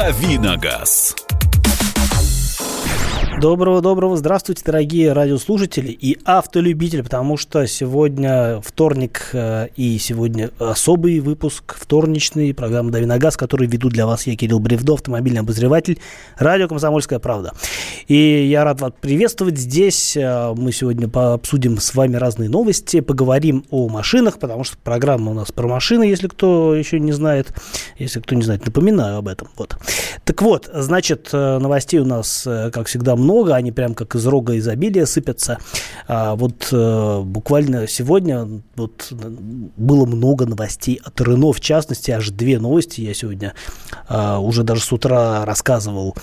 «Давиногаз». Доброго-доброго, здравствуйте, дорогие радиослушатели и автолюбители, потому что сегодня вторник э, и сегодня особый выпуск, вторничный, программы «Дави на газ», который веду для вас я, Кирилл Бревдо, автомобильный обозреватель, радио «Комсомольская правда». И я рад вас приветствовать здесь. Э, мы сегодня обсудим с вами разные новости, поговорим о машинах, потому что программа у нас про машины, если кто еще не знает. Если кто не знает, напоминаю об этом. Вот. Так вот, значит, э, новостей у нас, как всегда, много много, они прям как из рога изобилия сыпятся. А вот э, буквально сегодня вот, было много новостей от Рено, в частности, аж две новости я сегодня э, уже даже с утра рассказывал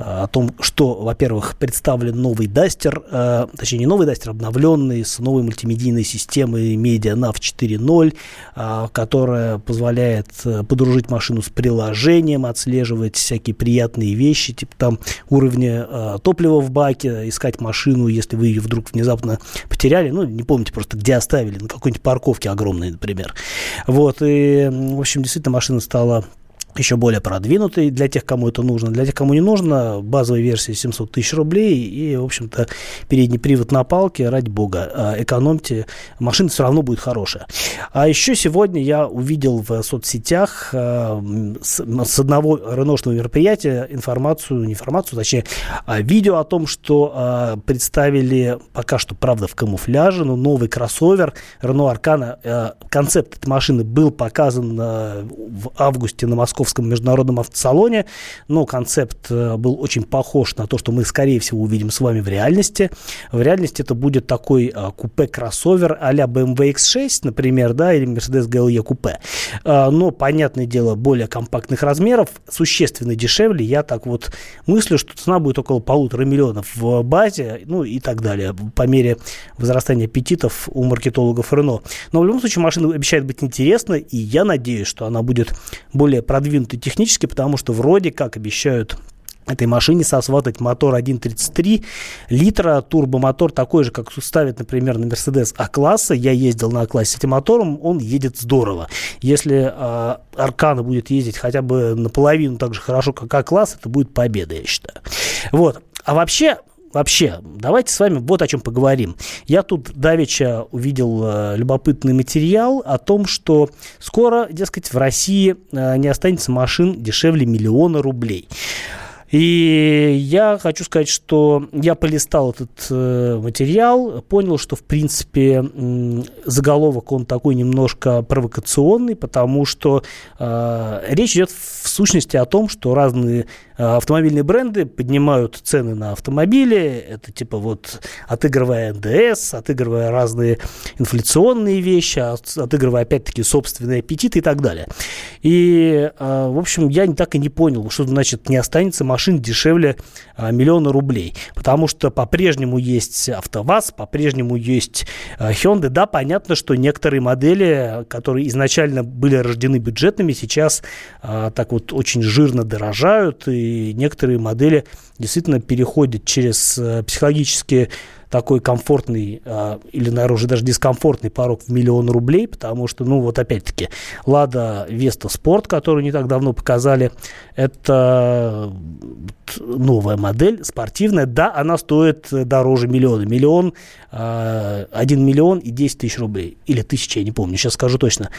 о том, что, во-первых, представлен новый Дастер, э, точнее не новый Дастер, обновленный с новой мультимедийной системой Media Nav 4.0, э, которая позволяет э, подружить машину с приложением, отслеживать всякие приятные вещи, типа там уровня э, топлива в баке, искать машину, если вы ее вдруг внезапно потеряли, ну, не помните просто, где оставили, на какой-нибудь парковке огромной, например. Вот, и, в общем, действительно машина стала еще более продвинутый для тех, кому это нужно. Для тех, кому не нужно, базовая версия 700 тысяч рублей и, в общем-то, передний привод на палке, ради бога, а, экономьте, машина все равно будет хорошая. А еще сегодня я увидел в соцсетях а, с одного реношного мероприятия информацию, не информацию, точнее, а видео о том, что представили пока что, правда, в камуфляже, но новый кроссовер Renault Arcana. Концепт этой машины был показан в августе на Москве Московском международном автосалоне, но концепт э, был очень похож на то, что мы, скорее всего, увидим с вами в реальности. В реальности это будет такой э, купе-кроссовер а-ля BMW X6, например, да, или Mercedes GLE купе. Э, но, понятное дело, более компактных размеров, существенно дешевле. Я так вот мыслю, что цена будет около полутора миллионов в базе, ну и так далее, по мере возрастания аппетитов у маркетологов Renault. Но в любом случае машина обещает быть интересной, и я надеюсь, что она будет более продвинутой технически, потому что вроде как обещают этой машине сосватать мотор 1.33 литра, турбомотор такой же, как ставят, например, на Mercedes А-класса. Я ездил на А-классе этим мотором, он едет здорово. Если э, Аркана будет ездить хотя бы наполовину так же хорошо, как А-класс, это будет победа, я считаю. Вот. А вообще, Вообще, давайте с вами вот о чем поговорим. Я тут давеча увидел э, любопытный материал о том, что скоро, дескать, в России э, не останется машин дешевле миллиона рублей. И я хочу сказать, что я полистал этот э, материал, понял, что, в принципе, заголовок он такой немножко провокационный, потому что э, речь идет в сущности о том, что разные автомобильные бренды поднимают цены на автомобили, это типа вот отыгрывая НДС, отыгрывая разные инфляционные вещи, отыгрывая опять-таки собственные аппетиты и так далее. И, э, в общем, я так и не понял, что значит не останется машин дешевле миллиона рублей, потому что по-прежнему есть АвтоВАЗ, по-прежнему есть Hyundai. Да, понятно, что некоторые модели, которые изначально были рождены бюджетными, сейчас так вот очень жирно дорожают и некоторые модели действительно переходят через э, психологические такой комфортный а, или, наверное, уже даже дискомфортный порог в миллион рублей, потому что, ну, вот опять-таки, Лада Веста Спорт, которую не так давно показали, это новая модель, спортивная. Да, она стоит дороже миллиона. Миллион, а, один миллион и 10 тысяч рублей. Или тысяча, я не помню, сейчас скажу точно.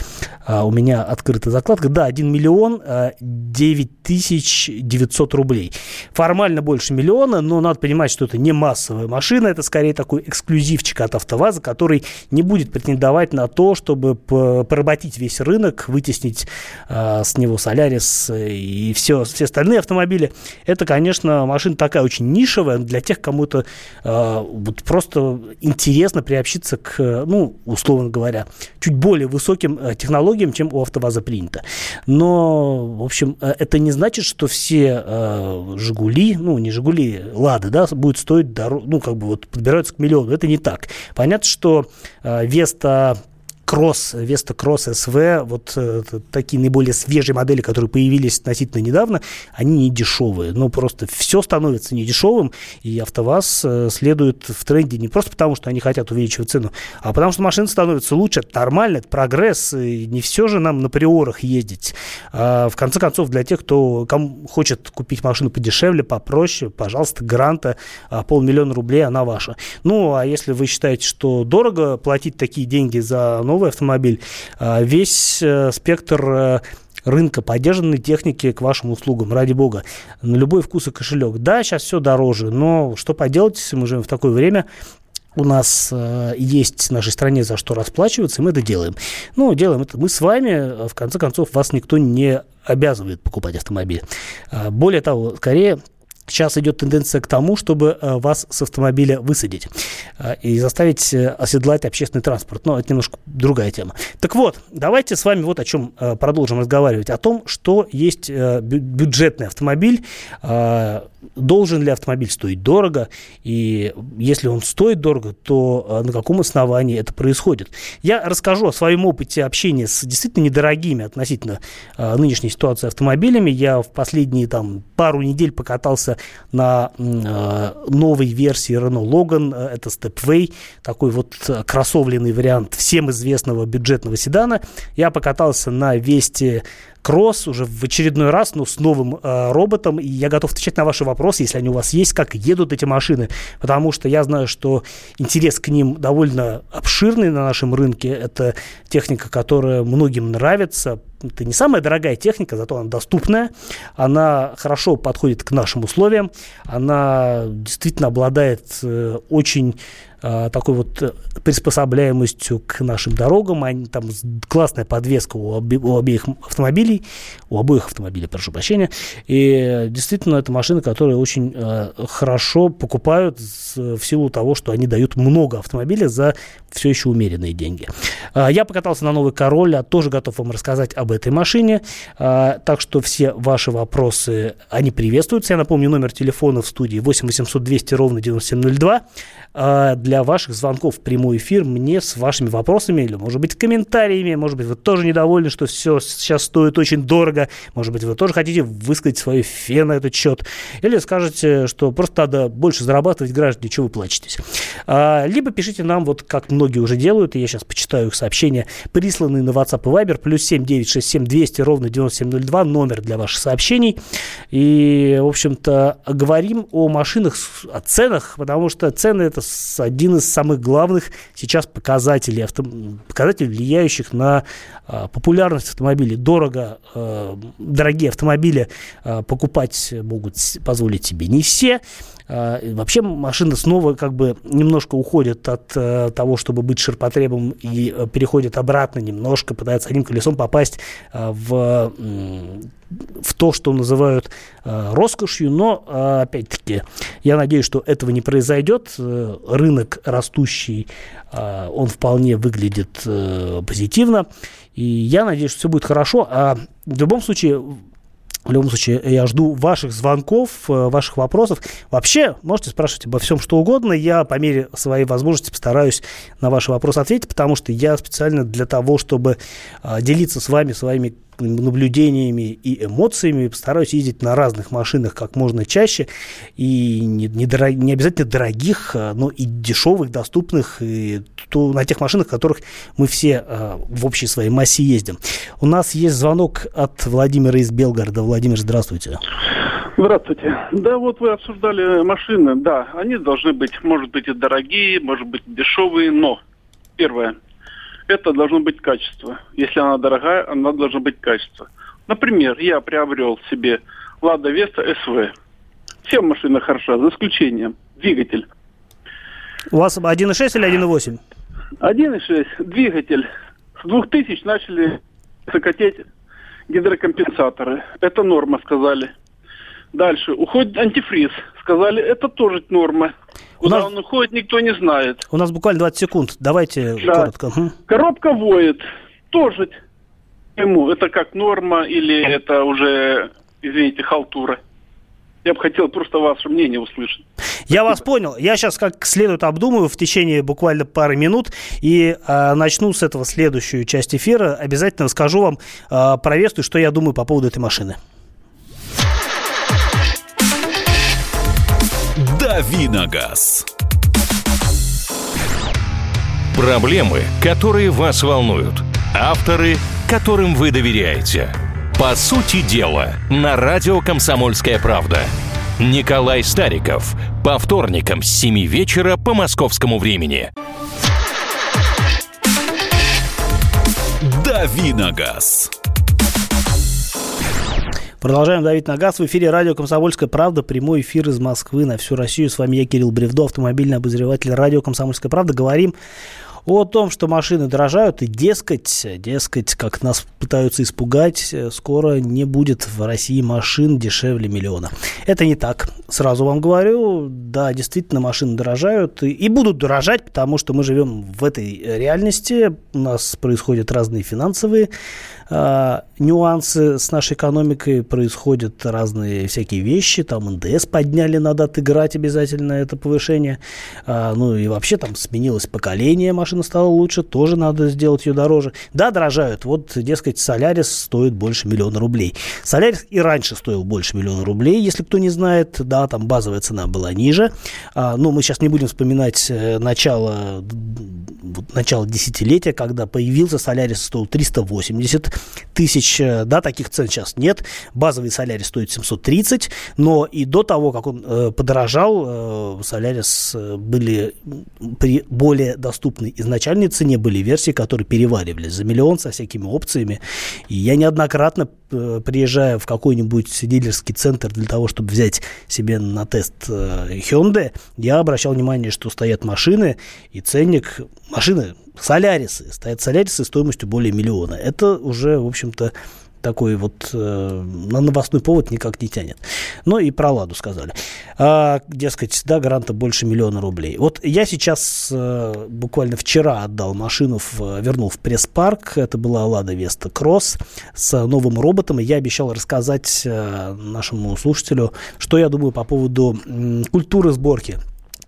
А, у меня открыта закладка. Да, 1 миллион 9 тысяч 900 рублей. Формально больше миллиона, но надо понимать, что это не массовая машина, это скорее такой эксклюзивчик от АвтоВАЗа, который не будет претендовать на то, чтобы поработить весь рынок, вытеснить э, с него Солярис и все, все остальные автомобили. Это, конечно, машина такая очень нишевая для тех, кому это э, вот просто интересно приобщиться к, ну, условно говоря, чуть более высоким э, технологиям, чем у АвтоВАЗа принято. Но, в общем, э, это не значит, что все э, «Жигули», ну, не «Жигули», «Лады», да, будет стоить, ну, как бы вот подбираются к миллиону. Это не так. Понятно, что э, Веста Cross, Vesta Cross SV, вот э, такие наиболее свежие модели, которые появились относительно недавно, они не дешевые. Ну, просто все становится не дешевым, и АвтоВАЗ э, следует в тренде не просто потому, что они хотят увеличивать цену, а потому что машина становится лучше. Это нормально, это прогресс, и не все же нам на приорах ездить. А, в конце концов, для тех, кто кому хочет купить машину подешевле, попроще, пожалуйста, гранта а, полмиллиона рублей, она ваша. Ну, а если вы считаете, что дорого платить такие деньги за новый автомобиль, а, весь э, спектр э, рынка поддержанной техники к вашим услугам, ради бога, на любой вкус и кошелек. Да, сейчас все дороже, но что поделать, если мы живем в такое время, у нас э, есть в нашей стране за что расплачиваться, и мы это делаем. Ну, делаем это мы с вами, в конце концов, вас никто не обязывает покупать автомобиль. Более того, скорее Сейчас идет тенденция к тому, чтобы э, вас с автомобиля высадить э, и заставить э, оседлать общественный транспорт. Но это немножко другая тема. Так вот, давайте с вами вот о чем продолжим разговаривать. О том, что есть бюджетный автомобиль, должен ли автомобиль стоить дорого, и если он стоит дорого, то на каком основании это происходит. Я расскажу о своем опыте общения с действительно недорогими относительно нынешней ситуации автомобилями. Я в последние там пару недель покатался на э, новой версии Renault Logan. Э, это Stepway, такой вот кроссовленный вариант всем известного бюджетного седана. Я покатался на Весте Кросс уже в очередной раз, но с новым э, роботом. И я готов отвечать на ваши вопросы, если они у вас есть, как едут эти машины. Потому что я знаю, что интерес к ним довольно обширный на нашем рынке. Это техника, которая многим нравится. Это не самая дорогая техника, зато она доступная. Она хорошо подходит к нашим условиям. Она действительно обладает э, очень такой вот э, приспособляемостью к нашим дорогам. Они, там классная подвеска у, обе, у обеих автомобилей, у обоих автомобилей, прошу прощения. И действительно, это машины, которые очень э, хорошо покупают в силу того, что они дают много автомобилей за все еще умеренные деньги. Э, я покатался на новый Король, а тоже готов вам рассказать об этой машине. Э, так что все ваши вопросы, они приветствуются. Я напомню, номер телефона в студии 8 800 200 ровно 9702. Э, для для ваших звонков в прямой эфир мне с вашими вопросами или, может быть, комментариями. Может быть, вы тоже недовольны, что все сейчас стоит очень дорого. Может быть, вы тоже хотите высказать свою фе на этот счет. Или скажете, что просто надо больше зарабатывать граждане, чего вы плачетесь. А, либо пишите нам, вот как многие уже делают, и я сейчас почитаю их сообщения, присланные на WhatsApp и Viber, плюс 7967 200 ровно 9702, номер для ваших сообщений. И, в общем-то, говорим о машинах, о ценах, потому что цены это один один из самых главных сейчас показателей, авто, показателей влияющих на э, популярность автомобилей. Дорого, э, дорогие автомобили э, покупать могут позволить себе не все. Э, вообще машина снова как бы немножко уходит от э, того, чтобы быть ширпотребом и э, переходит обратно немножко, пытается одним колесом попасть э, в в то, что называют роскошью, но, опять-таки, я надеюсь, что этого не произойдет. Рынок растущий, он вполне выглядит позитивно, и я надеюсь, что все будет хорошо. А в любом случае, в любом случае, я жду ваших звонков, э, ваших вопросов. Вообще, можете спрашивать обо всем, что угодно. Я по мере своей возможности постараюсь на ваши вопросы ответить, потому что я специально для того, чтобы э, делиться с вами своими наблюдениями и эмоциями. Постараюсь ездить на разных машинах как можно чаще. И не, не, дорог, не обязательно дорогих, а, но и дешевых, доступных, и то, на тех машинах, которых мы все а, в общей своей массе ездим. У нас есть звонок от Владимира из Белгорода. Владимир, здравствуйте. Здравствуйте. Да, вот вы обсуждали машины. Да, они должны быть, может быть, и дорогие, может быть, дешевые, но первое – это должно быть качество. Если она дорогая, она должна быть качество. Например, я приобрел себе Лада Веста СВ. Все машины хороша, за исключением двигатель. У вас 1.6 или 1.8? 1.6. Двигатель. С 2000 начали закатеть гидрокомпенсаторы. Это норма, сказали. Дальше. Уходит антифриз. Сказали, это тоже норма. Куда нас... он уходит, никто не знает. У нас буквально 20 секунд. Давайте да. коротко. Коробка воет. Тоже ему. Это как норма или это уже, извините, халтура? Я бы хотел просто ваше мнение услышать. Я вас понял. Я сейчас как следует обдумаю в течение буквально пары минут и э, начну с этого следующую часть эфира. Обязательно скажу вам э, про Весту, что я думаю по поводу этой машины. Давиногаз. Проблемы, которые вас волнуют. Авторы, которым вы доверяете. По сути дела, на радио «Комсомольская правда». Николай Стариков. По вторникам с 7 вечера по московскому времени. Давиногаз. Продолжаем давить на газ. В эфире радио «Комсомольская правда». Прямой эфир из Москвы на всю Россию. С вами я, Кирилл Бревдо, автомобильный обозреватель радио «Комсомольская правда». Говорим о том, что машины дорожают, и дескать, дескать, как нас пытаются испугать, скоро не будет в России машин дешевле миллиона. Это не так. Сразу вам говорю, да, действительно, машины дорожают и, и будут дорожать, потому что мы живем в этой реальности. У нас происходят разные финансовые э, нюансы с нашей экономикой, происходят разные всякие вещи, там НДС подняли, надо отыграть обязательно это повышение, э, ну и вообще там сменилось поколение, машина стала лучше, тоже надо сделать ее дороже. Да, дорожают, вот, дескать, Солярис стоит больше миллиона рублей. Солярис и раньше стоил больше миллиона рублей, если кто не знает, да, там базовая цена была ниже, а, но мы сейчас не будем вспоминать э, начало, начало десятилетия, когда появился Солярис, стоил 380 тысяч, э, да, таких цен сейчас нет. Базовый Солярис стоит 730, но и до того, как он э, подорожал, э, Солярис э, были при более доступной изначальной цене, были версии, которые переваривались за миллион со всякими опциями. И я неоднократно, э, приезжая в какой-нибудь дилерский центр для того, чтобы взять себе на тест э, Hyundai, я обращал внимание, что стоят машины, и ценник машины Солярисы. Стоят Солярисы стоимостью более миллиона. Это уже, в общем-то, такой вот э, на новостной повод никак не тянет. Ну и про «Ладу» сказали. А, дескать, да, гранта больше миллиона рублей. Вот я сейчас э, буквально вчера отдал машину, в, вернул в пресс-парк. Это была «Лада Веста Кросс» с новым роботом. И я обещал рассказать э, нашему слушателю, что я думаю по поводу э, культуры сборки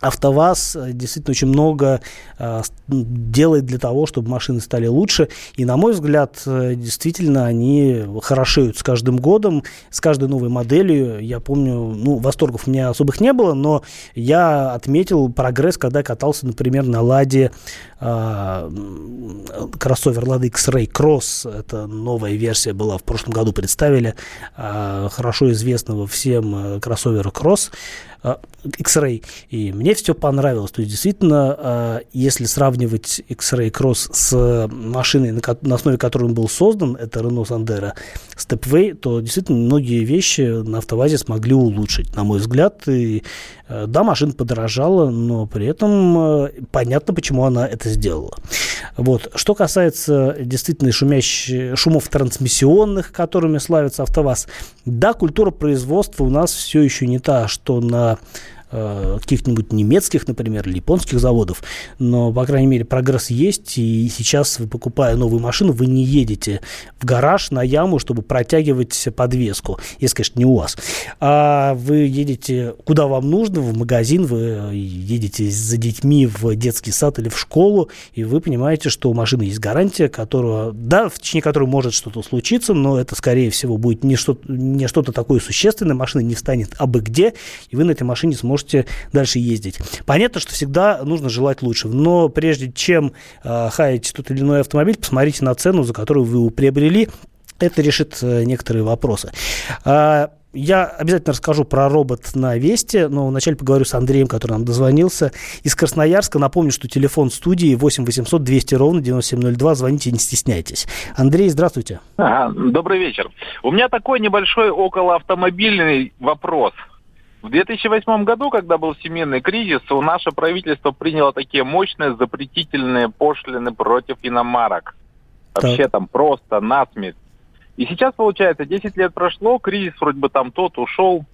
АвтоВАЗ э, действительно очень много э, делает для того, чтобы машины стали лучше. И, на мой взгляд, э, действительно, они хорошеют с каждым годом, с каждой новой моделью. Я помню, ну, восторгов у меня особых не было, но я отметил прогресс, когда катался, например, на «Ладе» э, кроссовер «Лада X-Ray Cross». Это новая версия была, в прошлом году представили, э, хорошо известного всем кроссовера «Кросс». А, X-Ray. И мне все понравилось. То есть, действительно, а, если сравнивать X-Ray Cross с машиной, на основе которой он был создан, это Renault Sandero Stepway, то действительно многие вещи на автовазе смогли улучшить, на мой взгляд. И а, да, машина подорожала, но при этом понятно, почему она это сделала. Вот. Что касается действительно шумящих, шумов трансмиссионных, которыми славится АвтоВАЗ, да, культура производства у нас все еще не та, что на Э, каких-нибудь немецких, например, или японских заводов, но, по крайней мере, прогресс есть, и сейчас, вы покупая новую машину, вы не едете в гараж на яму, чтобы протягивать подвеску, если, конечно, не у вас, а вы едете куда вам нужно, в магазин, вы едете за детьми в детский сад или в школу, и вы понимаете, что у машины есть гарантия, которая, да, в течение которой может что-то случиться, но это, скорее всего, будет не что-то, не что-то такое существенное, машина не встанет абы где, и вы на этой машине сможете можете дальше ездить. Понятно, что всегда нужно желать лучше, но прежде чем э, хаять тот или иной автомобиль, посмотрите на цену, за которую вы его приобрели. Это решит э, некоторые вопросы. А, я обязательно расскажу про робот на Весте, но вначале поговорю с Андреем, который нам дозвонился из Красноярска. Напомню, что телефон студии 8 800 200 ровно 9702. Звоните, не стесняйтесь. Андрей, здравствуйте. Ага, добрый вечер. У меня такой небольшой околоавтомобильный вопрос – в 2008 году, когда был семейный кризис, наше правительство приняло такие мощные запретительные пошлины против иномарок. Вообще так. там просто насмерть. И сейчас, получается, 10 лет прошло, кризис вроде бы там тот ушел.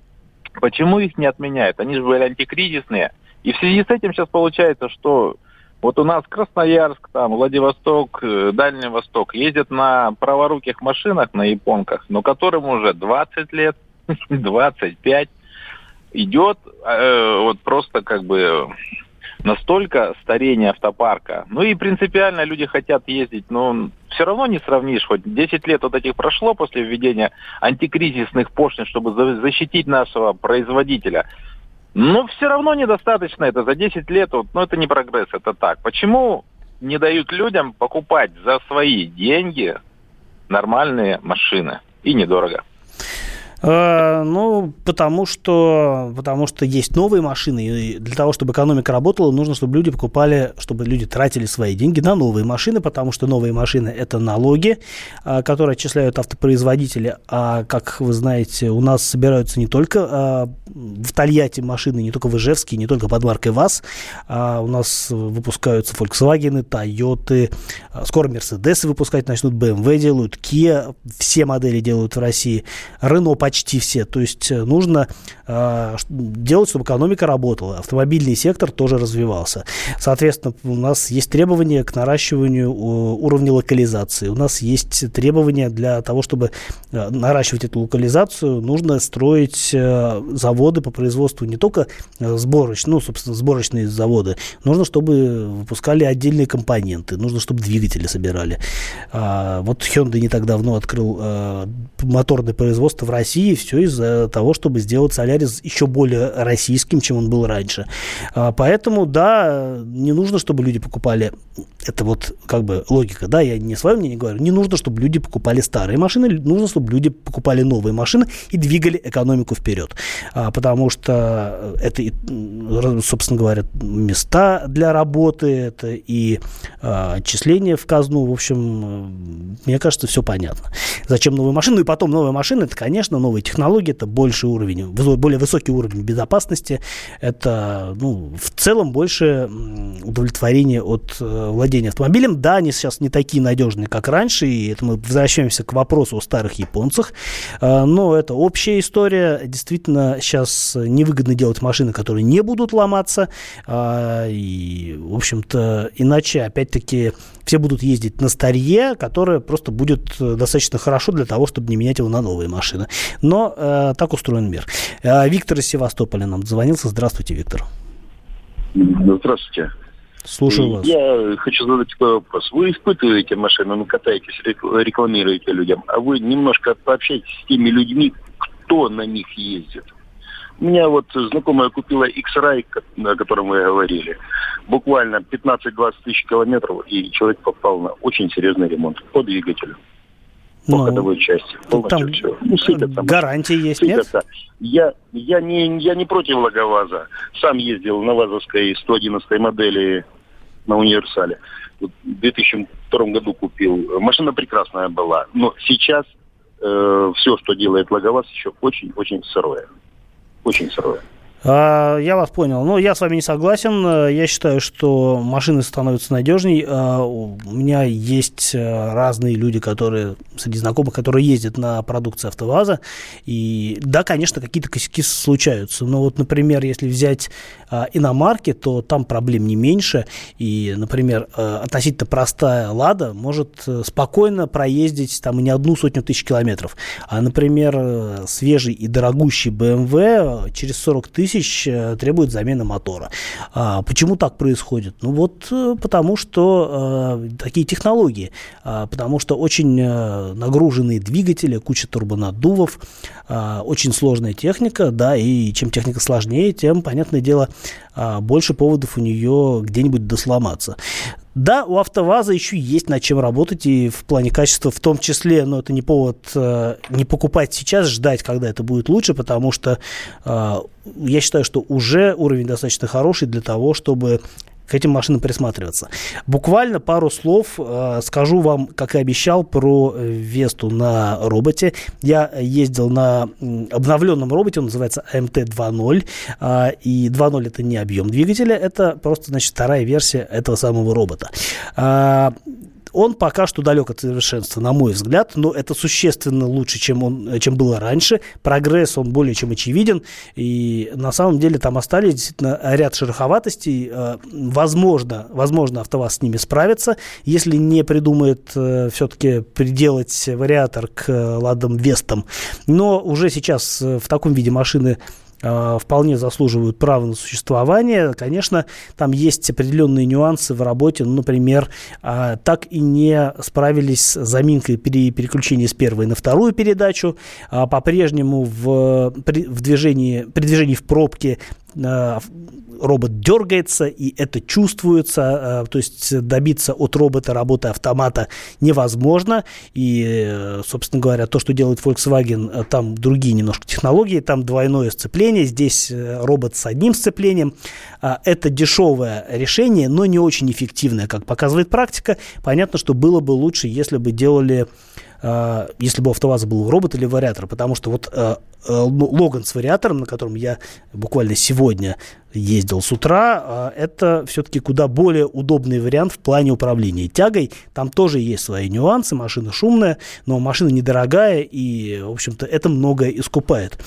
Почему их не отменяют? Они же были антикризисные. И в связи с этим сейчас получается, что вот у нас Красноярск, там, Владивосток, э, Дальний Восток ездят на праворуких машинах, на японках, но которым уже 20 лет, 25. Идет э, вот просто как бы настолько старение автопарка. Ну и принципиально люди хотят ездить, но все равно не сравнишь. Хоть 10 лет вот этих прошло после введения антикризисных пошлин, чтобы защитить нашего производителя. Но все равно недостаточно это за 10 лет. Вот, ну это не прогресс, это так. Почему не дают людям покупать за свои деньги нормальные машины и недорого? Э, ну, потому что, потому что есть новые машины, и для того, чтобы экономика работала, нужно, чтобы люди покупали, чтобы люди тратили свои деньги на новые машины, потому что новые машины – это налоги, э, которые отчисляют автопроизводители, а, как вы знаете, у нас собираются не только э, в Тольятти машины, не только в Ижевске, не только под маркой ВАЗ, а у нас выпускаются Volkswagen, Toyota, скоро Mercedes выпускать начнут, BMW делают, Kia, все модели делают в России, Renault почти все. То есть э, нужно э, делать, чтобы экономика работала. Автомобильный сектор тоже развивался. Соответственно, у нас есть требования к наращиванию уровня локализации. У нас есть требования для того, чтобы э, наращивать эту локализацию, нужно строить э, заводы по производству не только сборочные, ну, собственно, сборочные заводы. Нужно, чтобы выпускали отдельные компоненты. Нужно, чтобы двигатели собирали. А, вот Hyundai не так давно открыл а, моторное производство в России, все из-за того, чтобы сделать Солярис еще более российским, чем он был раньше. А, поэтому, да, не нужно, чтобы люди покупали, это вот как бы логика, да, я не свое мнение говорю, не нужно, чтобы люди покупали старые машины, нужно, чтобы люди покупали новые машины и двигали экономику вперед. А, потому что это, собственно говоря, места для работы, это и а, отчисления в казну, в общем, мне кажется, все понятно. Зачем новые машины? Ну и потом новые машины, это, конечно, новые технологии, это больше уровень, более высокий уровень безопасности, это ну, в целом больше удовлетворение от э, владения автомобилем. Да, они сейчас не такие надежные, как раньше, и это мы возвращаемся к вопросу о старых японцах, э, но это общая история. Действительно, сейчас невыгодно делать машины, которые не будут ломаться, э, и, в общем-то, иначе, опять-таки, все будут ездить на старье, которое просто будет достаточно хорошо для того, чтобы не менять его на новые машины. Но э, так устроен мир. Э, Виктор из Севастополя нам звонился. Здравствуйте, Виктор. Здравствуйте. Слушаю вас. Я хочу задать такой вопрос. Вы испытываете машину, вы катаетесь, рекламируете людям, а вы немножко пообщайтесь с теми людьми, кто на них ездит. У меня вот знакомая купила X-Ray, о котором вы говорили. Буквально 15-20 тысяч километров, и человек попал на очень серьезный ремонт по двигателю по ну, ходовой части. Там все. Ну, сыпятся. Гарантии есть, сыпятся. нет? Я, я, не, я не против логоваза. Сам ездил на ВАЗовской 111 модели на универсале. В 2002 году купил. Машина прекрасная была. Но сейчас э, все, что делает логоваз, еще очень-очень сырое. Очень сырое. А, я вас понял. Ну, я с вами не согласен. Я считаю, что машины становятся надежней. А, у меня есть э, разные люди, которые, среди знакомых, которые ездят на продукции АвтоВАЗа. И да, конечно, какие-то косяки случаются. Но вот, например, если взять а, иномарки, то там проблем не меньше. И, например, э, относительно простая «Лада» может э, спокойно проездить там не одну сотню тысяч километров. А, например, свежий и дорогущий BMW через 40 тысяч тысяч э, требует замены мотора. А, почему так происходит? Ну вот э, потому что э, такие технологии, а, потому что очень э, нагруженные двигатели, куча турбонаддувов, а, очень сложная техника, да, и чем техника сложнее, тем, понятное дело, а, больше поводов у нее где-нибудь досломаться. Да, у АвтоВАЗа еще есть над чем работать и в плане качества в том числе, но это не повод э, не покупать сейчас, ждать, когда это будет лучше, потому что э, я считаю, что уже уровень достаточно хороший для того, чтобы к этим машинам присматриваться. Буквально пару слов э, скажу вам, как и обещал, про Весту на роботе. Я ездил на обновленном роботе, он называется МТ 2.0, э, и 2.0 это не объем двигателя, это просто, значит, вторая версия этого самого робота. Э, он пока что далек от совершенства, на мой взгляд, но это существенно лучше, чем, он, чем было раньше. Прогресс, он более чем очевиден, и на самом деле там остались действительно ряд шероховатостей. Э, возможно, возможно, АвтоВАЗ с ними справится, если не придумает э, все-таки приделать вариатор к ладам Вестам. Но уже сейчас э, в таком виде машины э, вполне заслуживают права на существование. Конечно, там есть определенные нюансы в работе. Ну, например, э, так и не справились с заминкой при переключении с первой на вторую передачу. Э, по-прежнему в, в движении, при движении в пробке Э, робот дергается, и это чувствуется, э, то есть добиться от робота работы автомата невозможно, и, э, собственно говоря, то, что делает Volkswagen, там другие немножко технологии, там двойное сцепление, здесь робот с одним сцеплением, это дешевое решение, но не очень эффективное, как показывает практика, понятно, что было бы лучше, если бы делали если бы у АвтоВАЗа был робот или вариатор, потому что вот Логан с вариатором, на котором я буквально сегодня ездил с утра, а, это все-таки куда более удобный вариант в плане управления тягой. Там тоже есть свои нюансы, машина шумная, но машина недорогая, и, в общем-то, это многое искупает.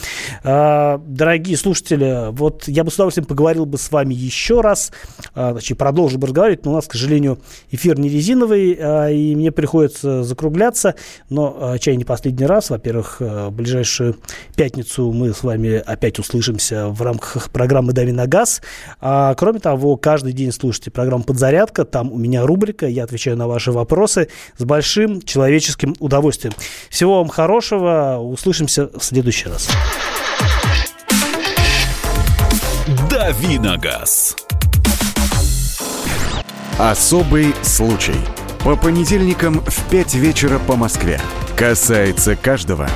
А, дорогие слушатели, вот я бы с удовольствием поговорил бы с вами еще раз, а, значит, продолжил бы разговаривать, но у нас, к сожалению, эфир не резиновый, и мне приходится закругляться, но чай не последний раз. Во-первых, в ближайшую пятницу мы с вами опять услышимся в рамках программы «Дави на газ». А, кроме того, каждый день слушайте программу «Подзарядка». Там у меня рубрика, я отвечаю на ваши вопросы с большим человеческим удовольствием. Всего вам хорошего. Услышимся в следующий раз. «Дави на газ». Особый случай. По понедельникам в 5 вечера по Москве. Касается каждого.